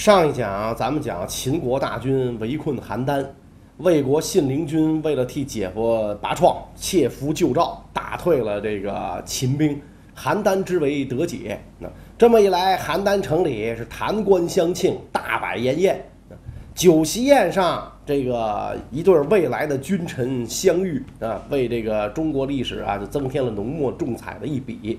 上一讲咱们讲秦国大军围困邯郸，魏国信陵君为了替姐夫拔创，切符救赵，打退了这个秦兵，邯郸之围得解。那这么一来，邯郸城里是弹冠相庆，大摆筵宴。酒席宴上，这个一对未来的君臣相遇啊，为这个中国历史啊就增添了浓墨重彩的一笔。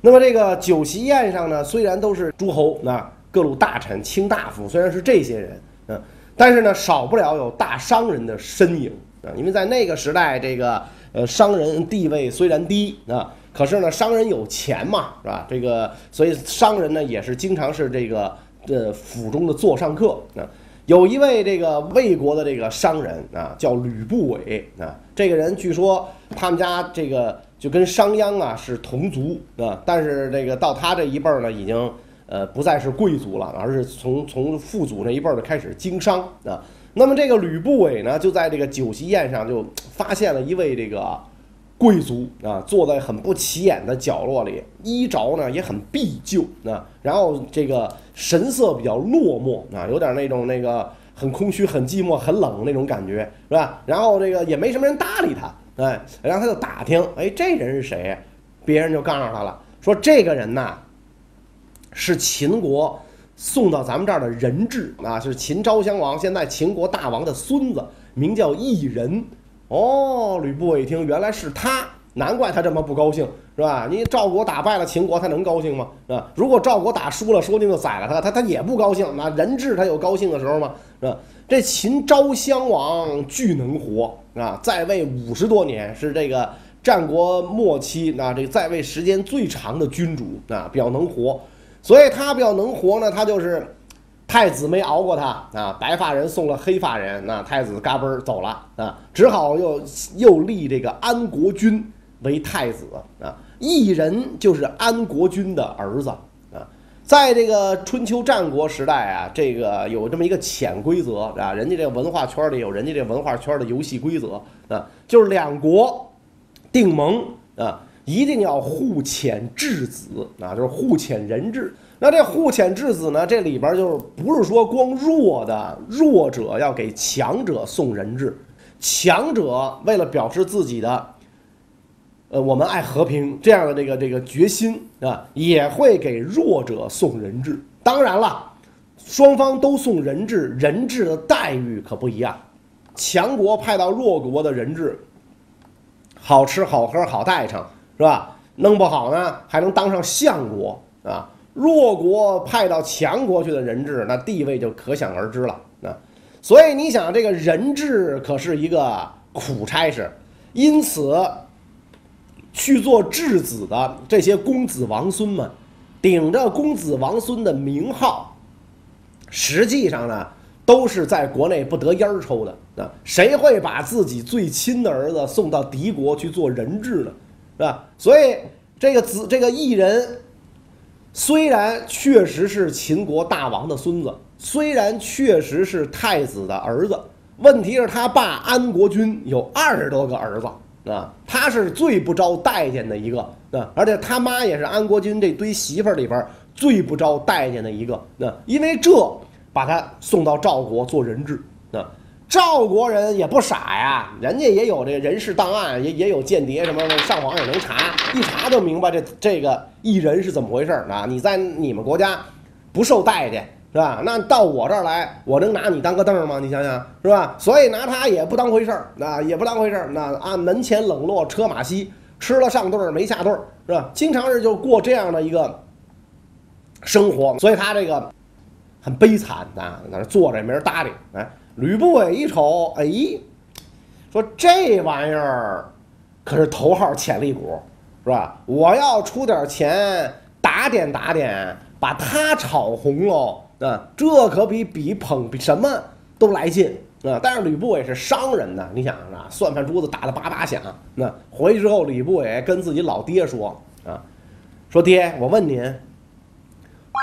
那么这个酒席宴上呢，虽然都是诸侯那。各路大臣、卿大夫虽然是这些人，嗯，但是呢，少不了有大商人的身影啊。因为在那个时代，这个呃商人地位虽然低啊，可是呢，商人有钱嘛，是吧？这个所以商人呢也是经常是这个呃府中的座上客啊。有一位这个魏国的这个商人啊，叫吕不韦啊。这个人据说他们家这个就跟商鞅啊是同族啊，但是这个到他这一辈儿呢，已经。呃，不再是贵族了，而是从从父祖那一辈儿的开始经商啊。那么这个吕不韦呢，就在这个酒席宴上就发现了一位这个贵族啊，坐在很不起眼的角落里，衣着呢也很敝旧啊，然后这个神色比较落寞啊，有点那种那个很空虚、很寂寞、很冷那种感觉，是吧？然后这个也没什么人搭理他，哎，然后他就打听，哎，这人是谁？别人就告诉他了，说这个人呐。是秦国送到咱们这儿的人质啊，是秦昭襄王，现在秦国大王的孙子，名叫异人。哦，吕不韦一听，原来是他，难怪他这么不高兴，是吧？你赵国打败了秦国，他能高兴吗？是吧？如果赵国打输了，说不定就宰了他，他他也不高兴。那人质他有高兴的时候吗？是吧？这秦昭襄王巨能活啊，在位五十多年，是这个战国末期啊，这个在位时间最长的君主啊，比较能活。所以他比较能活呢，他就是太子没熬过他啊，白发人送了黑发人，那太子嘎嘣儿走了啊，只好又又立这个安国君为太子啊，异人就是安国君的儿子啊，在这个春秋战国时代啊，这个有这么一个潜规则啊，人家这文化圈里有人家这文化圈的游戏规则啊，就是两国定盟啊。一定要互遣质子啊，就是互遣人质。那这互遣质子呢？这里边就是不是说光弱的弱者要给强者送人质，强者为了表示自己的，呃，我们爱和平这样的这个这个决心啊，也会给弱者送人质。当然了，双方都送人质，人质的待遇可不一样。强国派到弱国的人质，好吃好喝好待成。是吧？弄不好呢，还能当上相国啊！弱国派到强国去的人质，那地位就可想而知了啊！所以你想，这个人质可是一个苦差事，因此去做质子的这些公子王孙们，顶着公子王孙的名号，实际上呢，都是在国内不得烟抽的啊！谁会把自己最亲的儿子送到敌国去做人质呢？是吧？所以这个子这个异人，虽然确实是秦国大王的孙子，虽然确实是太子的儿子，问题是他爸安国君有二十多个儿子啊，他是最不招待见的一个啊，而且他妈也是安国君这堆媳妇儿里边最不招待见的一个啊，因为这把他送到赵国做人质啊。赵国人也不傻呀，人家也有这人事档案，也也有间谍什么的，上网也能查，一查就明白这这个异人是怎么回事儿啊！你在你们国家不受待见是吧？那到我这儿来，我能拿你当个凳儿吗？你想想是吧？所以拿他也不当回事儿，那也不当回事儿。那啊，门前冷落车马稀，吃了上顿儿没下顿儿是吧？经常是就过这样的一个生活，所以他这个很悲惨啊，在那坐着也没人搭理，哎。吕不韦一瞅，哎，说这玩意儿可是头号潜力股，是吧？我要出点钱打点打点，把他炒红喽啊！这可比比捧比什么都来劲啊！但是吕不韦是商人呢，你想啊，算盘珠子打得叭叭响。那回去之后，吕不韦跟自己老爹说啊，说爹，我问您，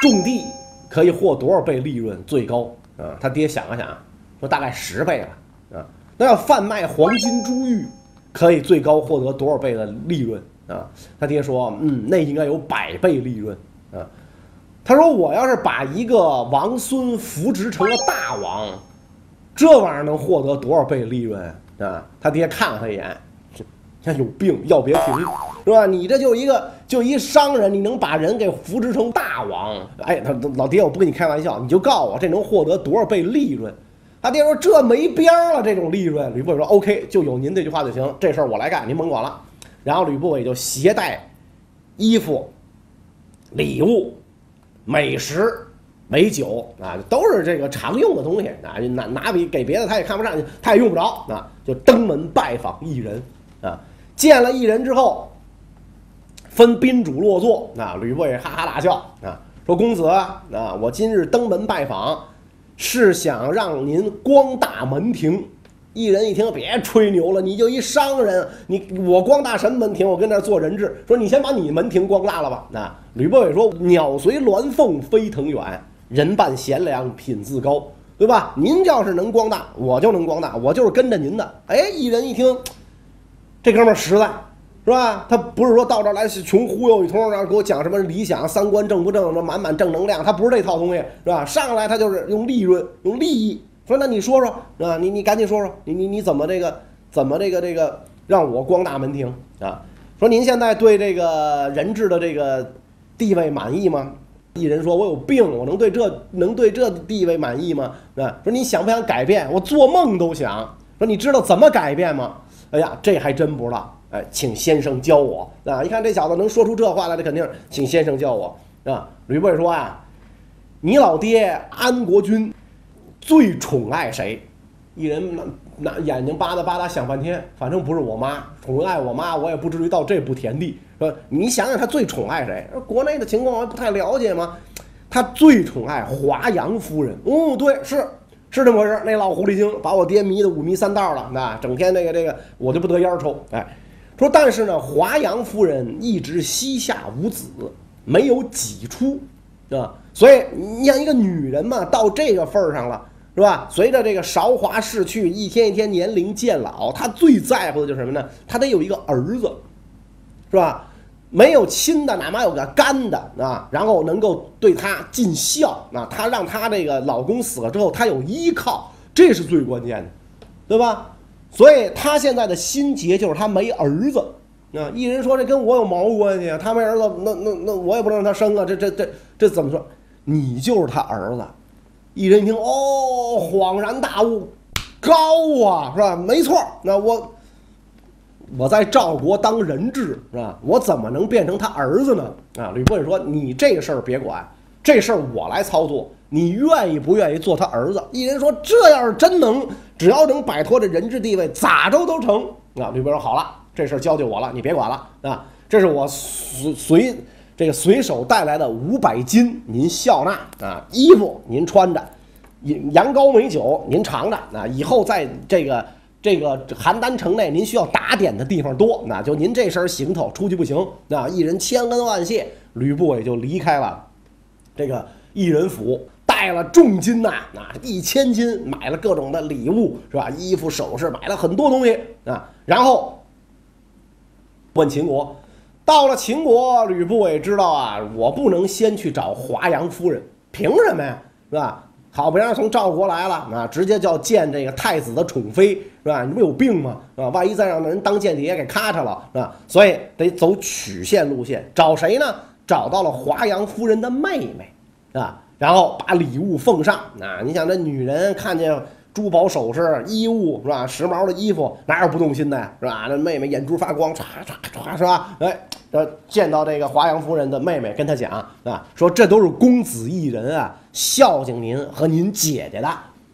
种地可以获多少倍利润最高啊？他爹想了想。说大概十倍了啊，那要贩卖黄金珠玉，可以最高获得多少倍的利润啊？他爹说，嗯，那应该有百倍利润啊。他说我要是把一个王孙扶植成了大王，这玩意儿能获得多少倍利润啊？他爹看了他一眼，像有病，要别停，是吧？你这就一个就一商人，你能把人给扶植成大王？哎，他老爹，我不跟你开玩笑，你就告诉我这能获得多少倍利润？他爹说这没边儿了，这种利润。吕不韦说 OK，就有您这句话就行，这事儿我来干，您甭管了。然后吕不韦就携带衣服、礼物、美食、美酒啊，都是这个常用的东西啊，拿拿比给别的他也看不上，他也用不着啊，就登门拜访异人啊。见了异人之后，分宾主落座啊。吕不韦哈哈大笑啊，说：“公子啊，我今日登门拜访。”是想让您光大门庭，一人一听，别吹牛了，你就一商人，你我光大什么门庭？我跟那做人质，说你先把你门庭光大了吧。那吕不韦说：“鸟随鸾凤飞腾远，人伴贤良品自高，对吧？您要是能光大，我就能光大，我就是跟着您的。”哎，一人一听，这哥们实在。是吧？他不是说到这儿来穷忽悠一通，然后给我讲什么理想、三观正不正，什么满满正能量。他不是这套东西，是吧？上来他就是用利润、用利益。说那你说说，啊，你你赶紧说说，你你你怎么这个怎么这个这个让我光大门庭啊？说您现在对这个人质的这个地位满意吗？一人说：“我有病，我能对这能对这地位满意吗？”啊，说你想不想改变？我做梦都想。说你知道怎么改变吗？哎呀，这还真不知道。哎，请先生教我啊！一看这小子能说出这话来，这肯定请先生教我啊！吕不韦说啊，你老爹安国君最宠爱谁？一人拿拿眼睛巴嗒巴嗒想半天，反正不是我妈宠爱我妈，我也不至于到这步田地。说你想想他最宠爱谁？国内的情况我不太了解吗？他最宠爱华阳夫人。哦，对，是是这么回事。那老狐狸精把我爹迷得五迷三道了，那整天那个这个我就不得烟抽，哎。说，但是呢，华阳夫人一直膝下无子，没有几出，啊，所以你像一个女人嘛，到这个份儿上了，是吧？随着这个韶华逝去，一天一天年龄渐老，她最在乎的就是什么呢？她得有一个儿子，是吧？没有亲的，哪怕有个干的啊，然后能够对她尽孝，啊，她让她这个老公死了之后，她有依靠，这是最关键的，对吧？所以他现在的心结就是他没儿子，啊！一人说这跟我有毛关系啊？他没儿子，那那那我也不能让他生啊！这这这这怎么说？你就是他儿子。一人一听，哦，恍然大悟，高啊，是吧？没错，那我我在赵国当人质，是吧？我怎么能变成他儿子呢？啊！吕不韦说：“你这事儿别管，这事儿我来操作。”你愿意不愿意做他儿子？一人说：“这要是真能，只要能摆脱这人质地位，咋着都成。”啊，吕布说：“好了，这事儿交给我了，你别管了啊！这是我随随这个随手带来的五百金，您笑纳啊！衣服您穿着，羊羔美酒您尝着啊！以后在这个这个邯郸城内，您需要打点的地方多，那就您这身行头出去不行啊！一人千恩万谢，吕布也就离开了这个异人府。带了重金呐，啊，一千金买了各种的礼物，是吧？衣服、首饰，买了很多东西啊。然后问秦国，到了秦国，吕不韦知道啊，我不能先去找华阳夫人，凭什么呀？是吧？好不容易从赵国来了，啊，直接叫见这个太子的宠妃，是吧？你不有病吗？是吧？万一再让人当间谍给咔嚓了，是吧？所以得走曲线路线，找谁呢？找到了华阳夫人的妹妹，啊。然后把礼物奉上啊！你想这女人看见珠宝首饰、衣物是吧？时髦的衣服哪有不动心的呀？是吧？那妹妹眼珠发光，唰唰唰是吧？哎，这见到这个华阳夫人的妹妹，跟她讲啊，说这都是公子一人啊，孝敬您和您姐姐的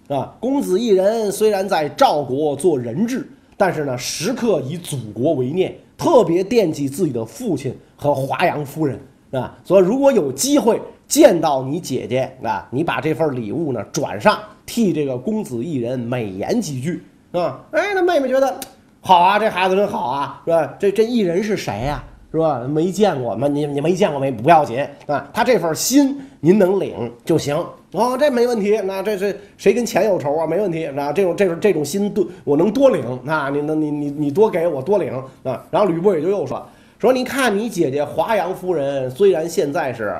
啊。公子一人虽然在赵国做人质，但是呢，时刻以祖国为念，特别惦记自己的父亲和华阳夫人啊。所以如果有机会。见到你姐姐啊，你把这份礼物呢转上，替这个公子一人美言几句啊。哎，那妹妹觉得好啊，这孩子真好啊，是吧？这这一人是谁呀？是吧？没见过，那你你没见过没不要紧啊。他这份心您能领就行哦，这没问题。那这是谁跟钱有仇啊？没问题啊。这种这种这种心多，我能多领啊。你能你你你多给我多领啊。然后吕布也就又说说，你看你姐姐华阳夫人，虽然现在是。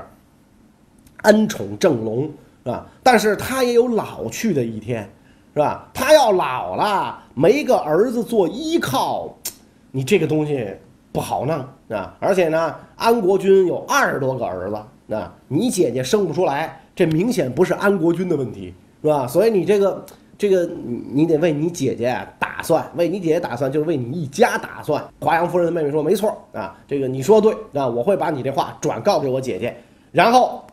恩宠正隆，是吧？但是她也有老去的一天，是吧？她要老了，没个儿子做依靠，你这个东西不好弄，啊！而且呢，安国君有二十多个儿子，啊，你姐姐生不出来，这明显不是安国君的问题，是吧？所以你这个。这个你得为你姐姐打算，为你姐姐打算就是为你一家打算。华阳夫人的妹妹说：“没错啊，这个你说对啊，我会把你这话转告给我姐姐。”然后，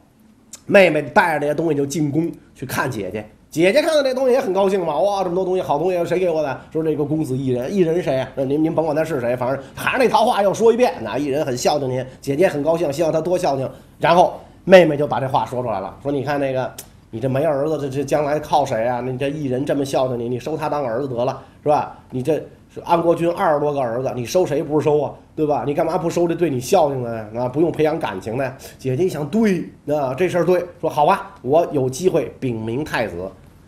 妹妹带着这些东西就进宫去看姐姐。姐姐看到这东西也很高兴嘛，哇，这么多东西，好东西，谁给我的？说这个公子异人，异人谁啊？您您甭管他是谁，反正还是那套话又说一遍。那异人很孝敬您，姐姐很高兴，希望他多孝敬。然后妹妹就把这话说出来了，说：“你看那个。”你这没儿子，这这将来靠谁啊？你这一人这么孝敬你，你收他当儿子得了，是吧？你这安国君二十多个儿子，你收谁不是收啊？对吧？你干嘛不收这对你孝敬的呀？啊，不用培养感情的？姐姐一想，对，啊，这事儿对，说好吧，我有机会禀明太子，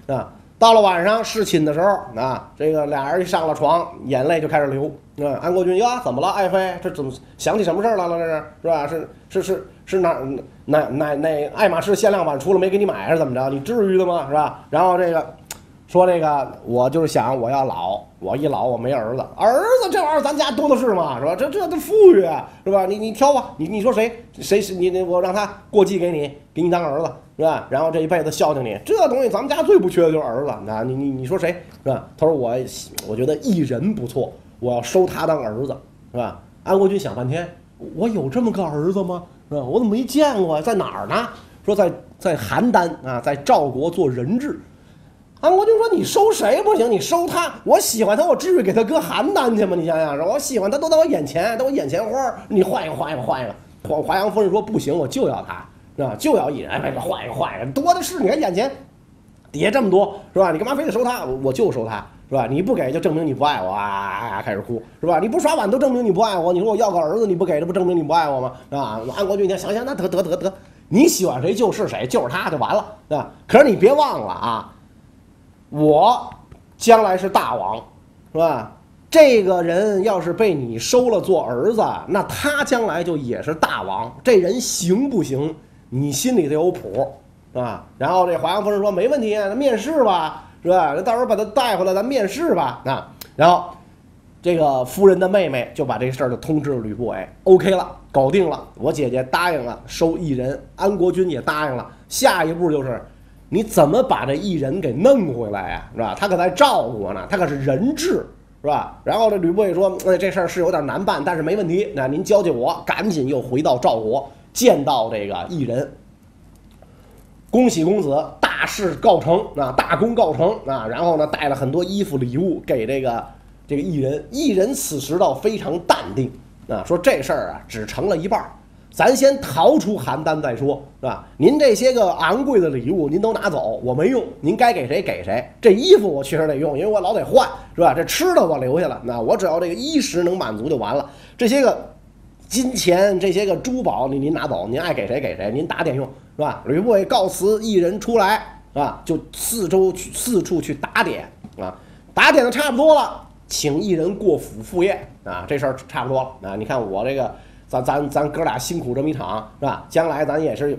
啊，到了晚上侍寝的时候，啊，这个俩人一上了床，眼泪就开始流，啊，安国君呀，怎么了？爱妃，这怎么想起什么事儿来了？这是是吧？是是是。是哪哪哪哪爱马仕限量版出了没给你买还是怎么着？你至于的吗？是吧？然后这个说这个我就是想我要老，我一老我没儿子，儿子这玩意儿咱家多的是嘛，是吧？这这都富裕，是吧？你你挑吧，你你说谁谁是你我让他过继给你，给你当儿子是吧？然后这一辈子孝敬你，这东西咱们家最不缺的就是儿子。那你你你说谁是吧？他说我我觉得异人不错，我要收他当儿子是吧？安国君想半天，我有这么个儿子吗？是吧？我怎么没见过？在哪儿呢？说在在邯郸啊，在赵国做人质。安国君说：“你收谁不行？你收他。我喜欢他，我至于给他搁邯郸去吗？你想想，我喜欢他都在我眼前，在我眼前花。你换一个，换一个，换一个。”华华阳夫人说：“不行，我就要他，是吧？就要一人。哎，换一个，换一个，多的是。你看眼前底下这么多，是吧？你干嘛非得收他？我就收他。”是吧？你不给就证明你不爱我啊！开始哭是吧？你不刷碗都证明你不爱我。你说我要个儿子你不给，这不证明你不爱我吗？啊！安国君，你想想，那得得得得，你喜欢谁就是谁，就是他就完了，啊！可是你别忘了啊，我将来是大王，是吧？这个人要是被你收了做儿子，那他将来就也是大王。这人行不行？你心里得有谱，是吧？然后这华阳夫人说：“没问题，那面试吧。”是吧？那到时候把他带回来，咱面试吧。啊，然后这个夫人的妹妹就把这事儿就通知了吕不韦，OK 了，搞定了。我姐姐答应了收异人，安国君也答应了。下一步就是你怎么把这异人给弄回来呀？是吧？他可在赵国呢，他可是人质，是吧？然后这吕不韦说：“哎，这事儿是有点难办，但是没问题。那您教教我，赶紧又回到赵国，见到这个异人。恭喜公子。”大事告成啊，大功告成啊，然后呢，带了很多衣服礼物给这个这个艺人。艺人此时倒非常淡定啊，说这事儿啊只成了一半儿，咱先逃出邯郸再说，是吧？您这些个昂贵的礼物您都拿走，我没用，您该给谁给谁。这衣服我确实得用，因为我老得换，是吧？这吃的我留下了，那我只要这个衣食能满足就完了。这些个金钱，这些个珠宝，您您拿走，您爱给谁给谁，您打点用。是吧？吕不韦告辞一人出来，是吧？就四周去四处去打点啊，打点的差不多了，请一人过府赴宴啊，这事儿差不多了啊。你看我这个，咱咱咱哥俩辛苦这么一场，是吧？将来咱也是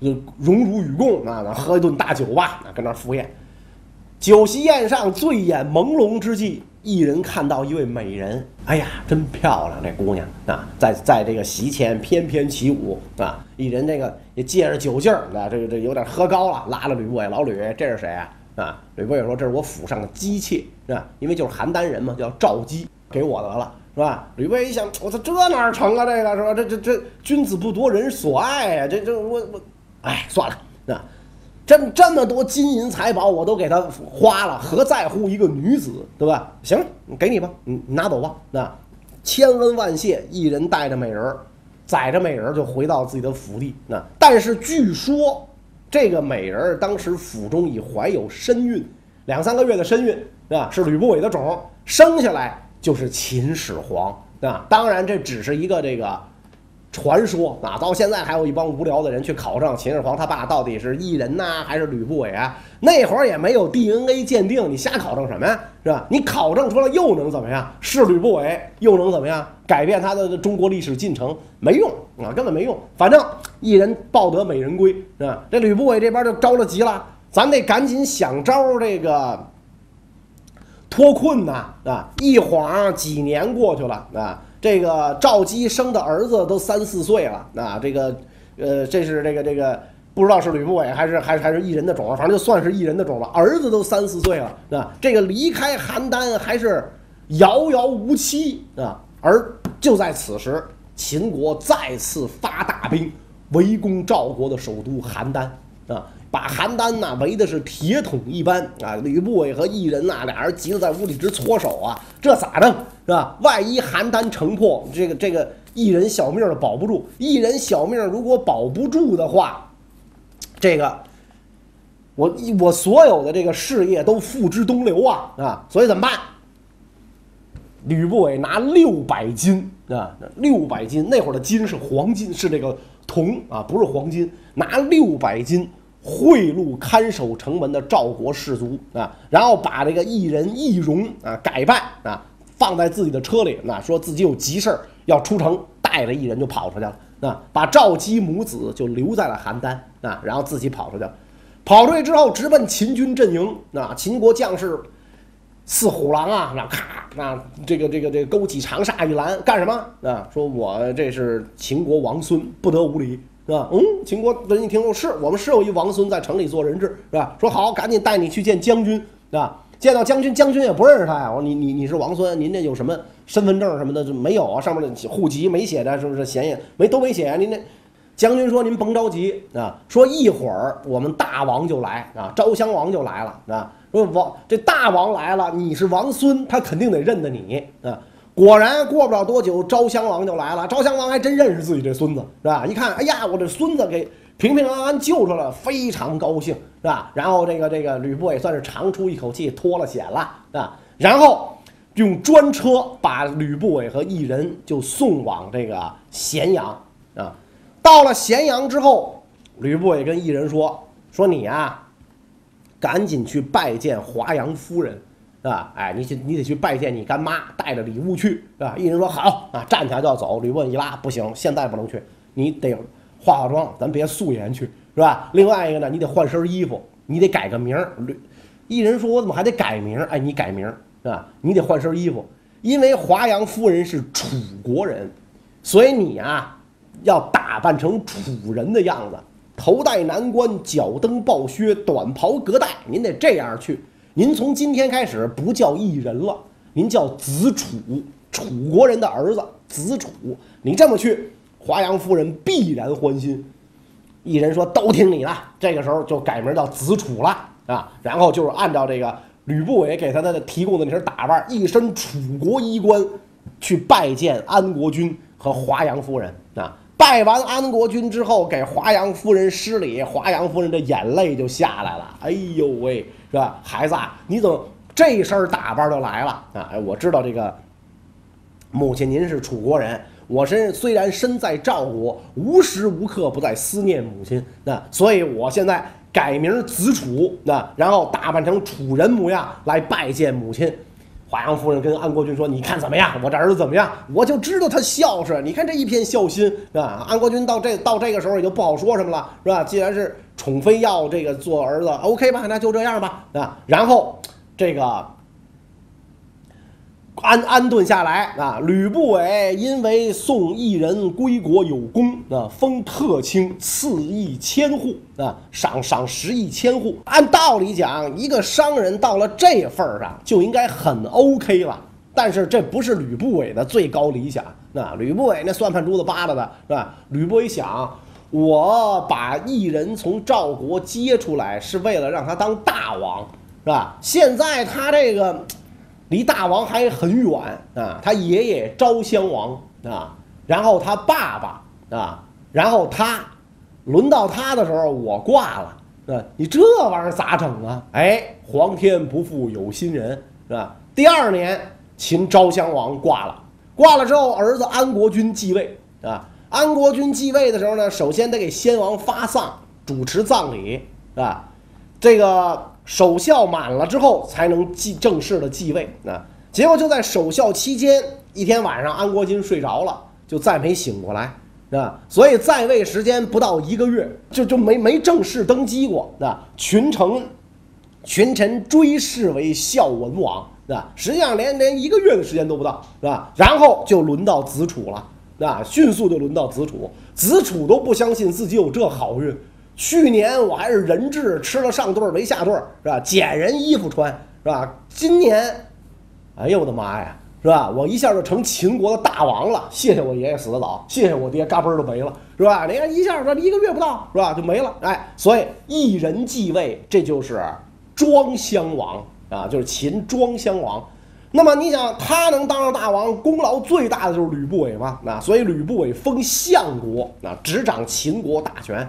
就荣辱与共啊，咱喝一顿大酒吧，啊，跟那赴宴。酒席宴上，醉眼朦胧之际。一人看到一位美人，哎呀，真漂亮！这姑娘啊，在在这个席前翩翩起舞啊。一人这个也借着酒劲儿，啊，这个这有点喝高了，拉了吕不韦，老吕，这是谁啊？啊，吕不韦说：“这是我府上的姬妾，是吧？因为就是邯郸人嘛，叫赵姬，给我得了，是吧？”吕不韦一想，我操，这哪成啊？这个是吧？这这这君子不夺人所爱呀！这这我我，哎，算了，那。这这么多金银财宝，我都给他花了，何在乎一个女子，对吧？行，给你吧，你你拿走吧。那千恩万谢，一人带着美人儿，载着美人儿就回到自己的府邸。那但是据说这个美人儿当时府中已怀有身孕，两三个月的身孕，是吧，是吕不韦的种，生下来就是秦始皇，啊。当然这只是一个这个传说啊，到现在还有一帮无聊的人去考证秦始皇他爸到底是异人呐，还是吕不韦啊？那会儿也没有 DNA 鉴定，你瞎考证什么呀？是吧？你考证出来又能怎么样？是吕不韦又能怎么样？改变他的中国历史进程没用啊，根本没用。反正一人抱得美人归，是吧？这吕不韦这边就着了急了，咱得赶紧想招这个脱困呐啊！一晃几年过去了啊。这个赵姬生的儿子都三四岁了啊，这个，呃，这是这个这个不知道是吕不韦还是还是还是异人的种，反正就算是异人的种了。儿子都三四岁了啊，这个离开邯郸还是遥遥无期啊。而就在此时，秦国再次发大兵围攻赵国的首都邯郸啊。把邯郸呐围的是铁桶一般啊！吕不韦和异人呐俩人急得在屋里直搓手啊！这咋弄是吧？万一邯郸城破，这个这个异人小命儿保不住。异人小命如果保不住的话，这个我我所有的这个事业都付之东流啊啊！所以怎么办？吕不韦拿六百斤啊，六百斤，那会儿的金是黄金，是这个铜啊，不是黄金，拿六百斤。贿赂看守城门的赵国士卒啊，然后把这个异人易容啊改扮啊，放在自己的车里，那说自己有急事要出城，带着异人就跑出去了啊，把赵姬母子就留在了邯郸啊，然后自己跑出去了，跑出去之后直奔秦军阵营啊，秦国将士似虎狼啊，那咔那这个这个这个勾起长沙一拦，干什么啊？说我这是秦国王孙，不得无礼。是吧？嗯，秦国人一听说是我们是有一王孙在城里做人质，是吧？说好，赶紧带你去见将军，是吧？见到将军，将军也不认识他呀。我说你你你是王孙，您这有什么身份证什么的就没有啊？上面的户籍没写的，是不是？显眼没都没写啊？您那将军说您甭着急啊，说一会儿我们大王就来啊，昭襄王就来了啊。说王这大王来了，你是王孙，他肯定得认得你啊。果然过不了多久，昭襄王就来了。昭襄王还真认识自己这孙子，是吧？一看，哎呀，我这孙子给平平安安救出来了，非常高兴，是吧？然后这个这个吕布也算是长出一口气，脱了险了，啊。然后用专车把吕不韦和异人就送往这个咸阳啊。到了咸阳之后，吕不韦跟异人说：“说你啊，赶紧去拜见华阳夫人。”是吧？哎，你去，你得去拜见你干妈，带着礼物去，是吧？一人说好啊，站起来就要走。吕布一拉，不行，现在不能去，你得化化妆，咱别素颜去，是吧？另外一个呢，你得换身衣服，你得改个名。吕一人说，我怎么还得改名？哎，你改名是吧？你得换身衣服，因为华阳夫人是楚国人，所以你啊要打扮成楚人的样子，头戴南冠，脚蹬抱靴，短袍隔带，您得这样去。您从今天开始不叫异人了，您叫子楚，楚国人的儿子子楚。你这么去，华阳夫人必然欢心。异人说：“都听你的。”这个时候就改名叫子楚了啊。然后就是按照这个吕不韦给他的提供的那身打扮，一身楚国衣冠，去拜见安国君和华阳夫人啊。拜完安国君之后，给华阳夫人施礼，华阳夫人的眼泪就下来了。哎呦喂！是吧，孩子啊，你怎么这身打扮就来了啊？哎，我知道这个母亲您是楚国人，我身虽然身在赵国，无时无刻不在思念母亲，那所以我现在改名子楚，那然后打扮成楚人模样来拜见母亲。华阳夫人跟安国君说：“你看怎么样？我这儿子怎么样？我就知道他孝顺。你看这一片孝心，是吧？”安国君到这到这个时候也就不好说什么了，是吧？既然是。宠妃要这个做儿子，OK 吧？那就这样吧，啊，然后这个安安顿下来啊。吕不韦因为送异人归国有功啊，封特卿，赐邑千户啊，赏赏十亿千户。按道理讲，一个商人到了这份儿上就应该很 OK 了，但是这不是吕不韦的最高理想。那吕不韦那算盘珠子扒拉的是吧？吕不韦想。我把异人从赵国接出来，是为了让他当大王，是吧？现在他这个离大王还很远啊，他爷爷昭襄王啊，然后他爸爸啊，然后他，轮到他的时候我挂了，啊，你这玩意儿咋整啊？哎，皇天不负有心人，是吧？第二年秦昭襄王挂了，挂了之后，儿子安国君继位，啊。安国君继位的时候呢，首先得给先王发丧，主持葬礼，是吧？这个守孝满了之后，才能继正式的继位。啊，结果就在守孝期间，一天晚上，安国君睡着了，就再没醒过来，是吧？所以在位时间不到一个月，就就没没正式登基过，啊，群臣群臣追谥为孝文王，是吧？实际上连连一个月的时间都不到，是吧？然后就轮到子楚了。啊，迅速就轮到子楚，子楚都不相信自己有这好运。去年我还是人质，吃了上顿没下顿，是吧？捡人衣服穿，是吧？今年，哎呦我的妈呀，是吧？我一下就成秦国的大王了。谢谢我爷爷死得早，谢谢我爹嘎嘣儿没了，是吧？你看一下这一个月不到，是吧？就没了。哎，所以一人继位，这就是庄襄王啊，就是秦庄襄王。那么你想，他能当上大王，功劳最大的就是吕不韦嘛？那所以吕不韦封相国，啊，执掌秦国大权。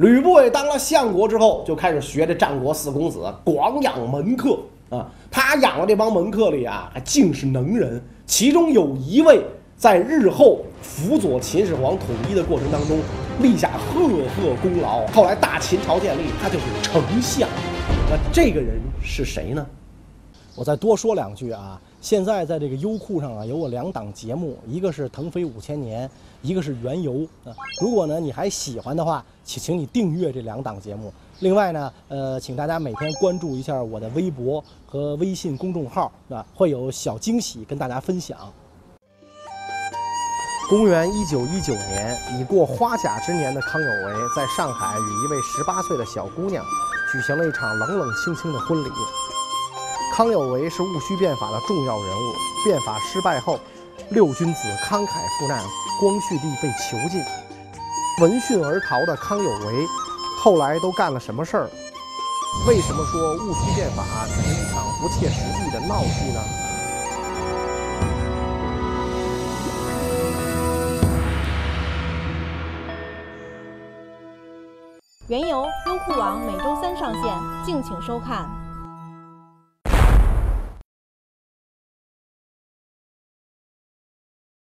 吕不韦当了相国之后，就开始学这战国四公子，广养门客啊。他养的这帮门客里啊，还尽是能人。其中有一位在日后辅佐秦始皇统一的过程当中立下赫赫功劳，后来大秦朝建立，他就是丞相。那这个人是谁呢？我再多说两句啊！现在在这个优酷上啊，有我两档节目，一个是《腾飞五千年》，一个是《原游》啊。如果呢你还喜欢的话，请请你订阅这两档节目。另外呢，呃，请大家每天关注一下我的微博和微信公众号啊，会有小惊喜跟大家分享。公元一九一九年，已过花甲之年的康有为，在上海与一位十八岁的小姑娘举行了一场冷冷清清的婚礼。康有为是戊戌变法的重要人物。变法失败后，六君子慷慨赴难，光绪帝被囚禁。闻讯而逃的康有为，后来都干了什么事儿？为什么说戊戌变法是一场不切实际的闹剧呢？原由优酷网每周三上线，敬请收看。